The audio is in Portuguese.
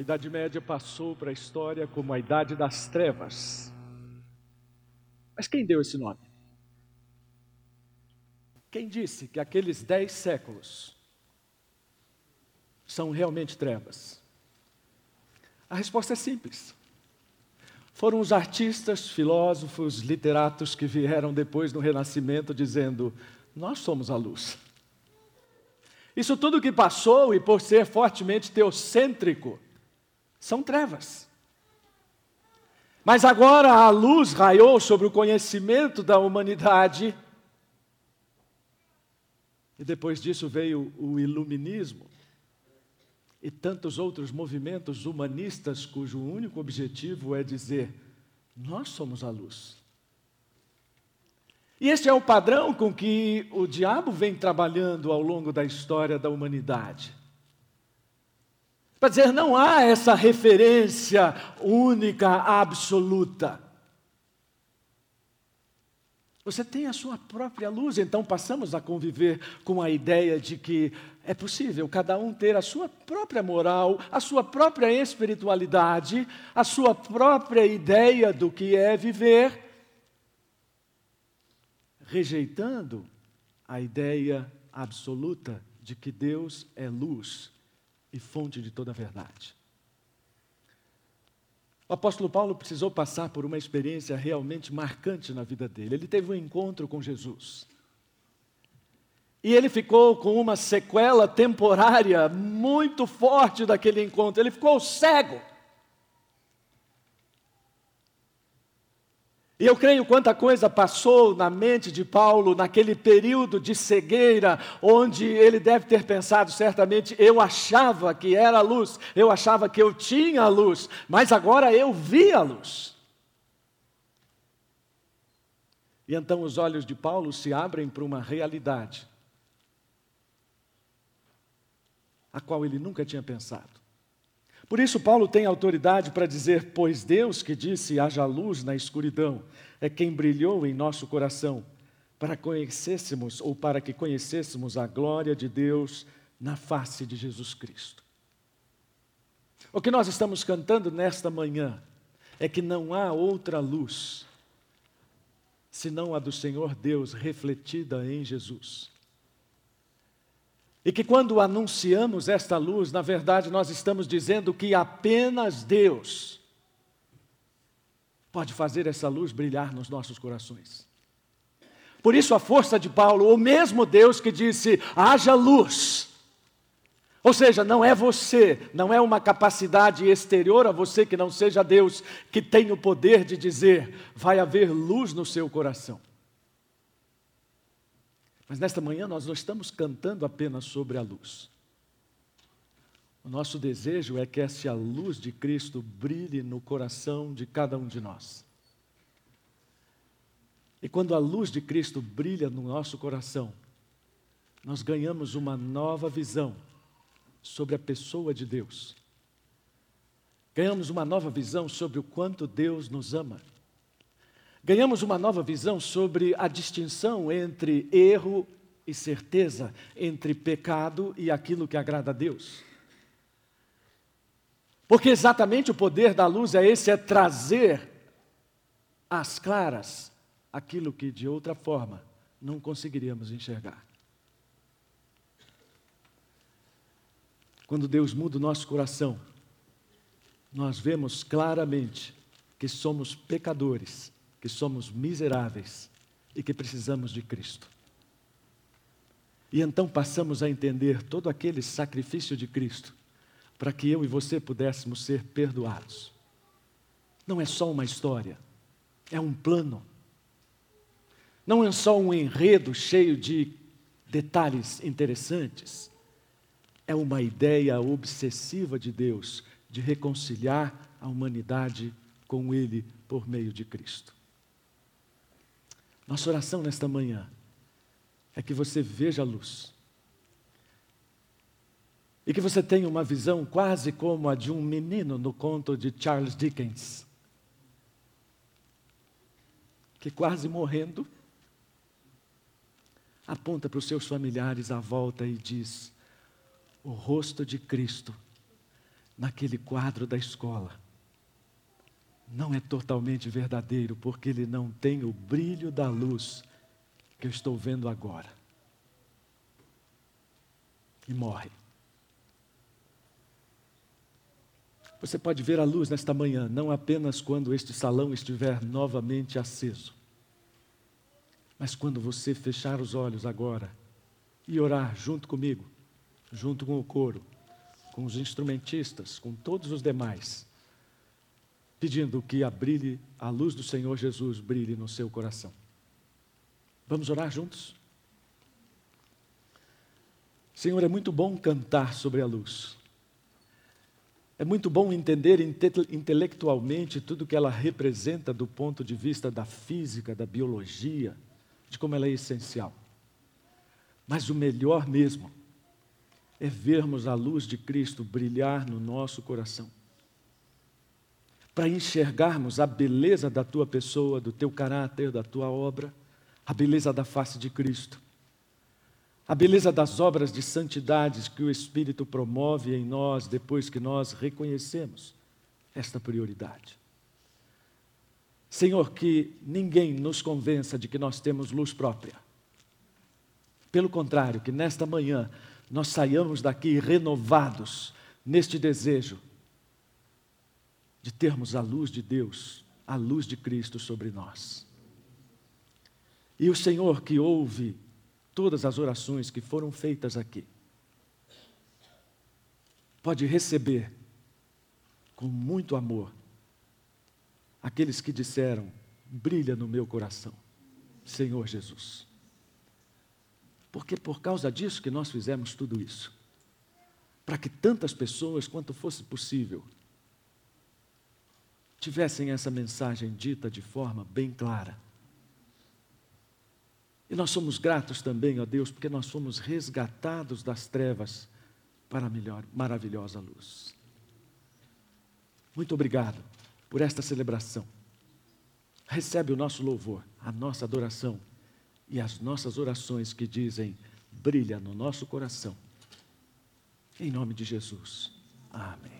A Idade Média passou para a história como a Idade das Trevas. Mas quem deu esse nome? Quem disse que aqueles dez séculos são realmente trevas? A resposta é simples. Foram os artistas, filósofos, literatos que vieram depois do Renascimento dizendo: Nós somos a luz. Isso tudo que passou e por ser fortemente teocêntrico, são trevas. Mas agora a luz raiou sobre o conhecimento da humanidade. E depois disso veio o iluminismo e tantos outros movimentos humanistas cujo único objetivo é dizer: nós somos a luz. E este é o padrão com que o diabo vem trabalhando ao longo da história da humanidade. Para dizer, não há essa referência única, absoluta. Você tem a sua própria luz, então passamos a conviver com a ideia de que é possível cada um ter a sua própria moral, a sua própria espiritualidade, a sua própria ideia do que é viver, rejeitando a ideia absoluta de que Deus é luz e fonte de toda a verdade. O apóstolo Paulo precisou passar por uma experiência realmente marcante na vida dele. Ele teve um encontro com Jesus. E ele ficou com uma sequela temporária muito forte daquele encontro. Ele ficou cego. E eu creio quanta coisa passou na mente de Paulo naquele período de cegueira, onde ele deve ter pensado certamente: eu achava que era luz, eu achava que eu tinha luz, mas agora eu vi a luz. E então os olhos de Paulo se abrem para uma realidade, a qual ele nunca tinha pensado. Por isso, Paulo tem autoridade para dizer: Pois Deus que disse haja luz na escuridão, é quem brilhou em nosso coração, para conhecêssemos ou para que conhecêssemos a glória de Deus na face de Jesus Cristo. O que nós estamos cantando nesta manhã é que não há outra luz senão a do Senhor Deus refletida em Jesus. E que quando anunciamos esta luz, na verdade nós estamos dizendo que apenas Deus pode fazer essa luz brilhar nos nossos corações. Por isso a força de Paulo, o mesmo Deus que disse: haja luz. Ou seja, não é você, não é uma capacidade exterior a você que não seja Deus que tem o poder de dizer: vai haver luz no seu coração. Mas nesta manhã nós não estamos cantando apenas sobre a luz. O nosso desejo é que essa luz de Cristo brilhe no coração de cada um de nós. E quando a luz de Cristo brilha no nosso coração, nós ganhamos uma nova visão sobre a pessoa de Deus. Ganhamos uma nova visão sobre o quanto Deus nos ama. Ganhamos uma nova visão sobre a distinção entre erro e certeza, entre pecado e aquilo que agrada a Deus. Porque exatamente o poder da luz é esse: é trazer às claras aquilo que de outra forma não conseguiríamos enxergar. Quando Deus muda o nosso coração, nós vemos claramente que somos pecadores que somos miseráveis e que precisamos de Cristo. E então passamos a entender todo aquele sacrifício de Cristo para que eu e você pudéssemos ser perdoados. Não é só uma história, é um plano. Não é só um enredo cheio de detalhes interessantes. É uma ideia obsessiva de Deus de reconciliar a humanidade com Ele por meio de Cristo. Nossa oração nesta manhã é que você veja a luz. E que você tenha uma visão quase como a de um menino no conto de Charles Dickens, que quase morrendo, aponta para os seus familiares à volta e diz: O rosto de Cristo naquele quadro da escola não é totalmente verdadeiro, porque ele não tem o brilho da luz que eu estou vendo agora. E morre. Você pode ver a luz nesta manhã, não apenas quando este salão estiver novamente aceso, mas quando você fechar os olhos agora e orar junto comigo, junto com o coro, com os instrumentistas, com todos os demais pedindo que a, brilhe, a luz do Senhor Jesus brilhe no seu coração. Vamos orar juntos? Senhor, é muito bom cantar sobre a luz. É muito bom entender inte intelectualmente tudo que ela representa do ponto de vista da física, da biologia, de como ela é essencial. Mas o melhor mesmo é vermos a luz de Cristo brilhar no nosso coração para enxergarmos a beleza da tua pessoa, do teu caráter, da tua obra, a beleza da face de Cristo, a beleza das obras de santidades que o Espírito promove em nós depois que nós reconhecemos esta prioridade. Senhor, que ninguém nos convença de que nós temos luz própria. Pelo contrário, que nesta manhã nós saiamos daqui renovados neste desejo de termos a luz de Deus, a luz de Cristo sobre nós. E o Senhor que ouve todas as orações que foram feitas aqui, pode receber com muito amor aqueles que disseram: brilha no meu coração, Senhor Jesus. Porque por causa disso que nós fizemos tudo isso. Para que tantas pessoas quanto fosse possível tivessem essa mensagem dita de forma bem clara. E nós somos gratos também, ó Deus, porque nós fomos resgatados das trevas para a melhor, maravilhosa luz. Muito obrigado por esta celebração. Recebe o nosso louvor, a nossa adoração e as nossas orações que dizem: brilha no nosso coração. Em nome de Jesus. Amém.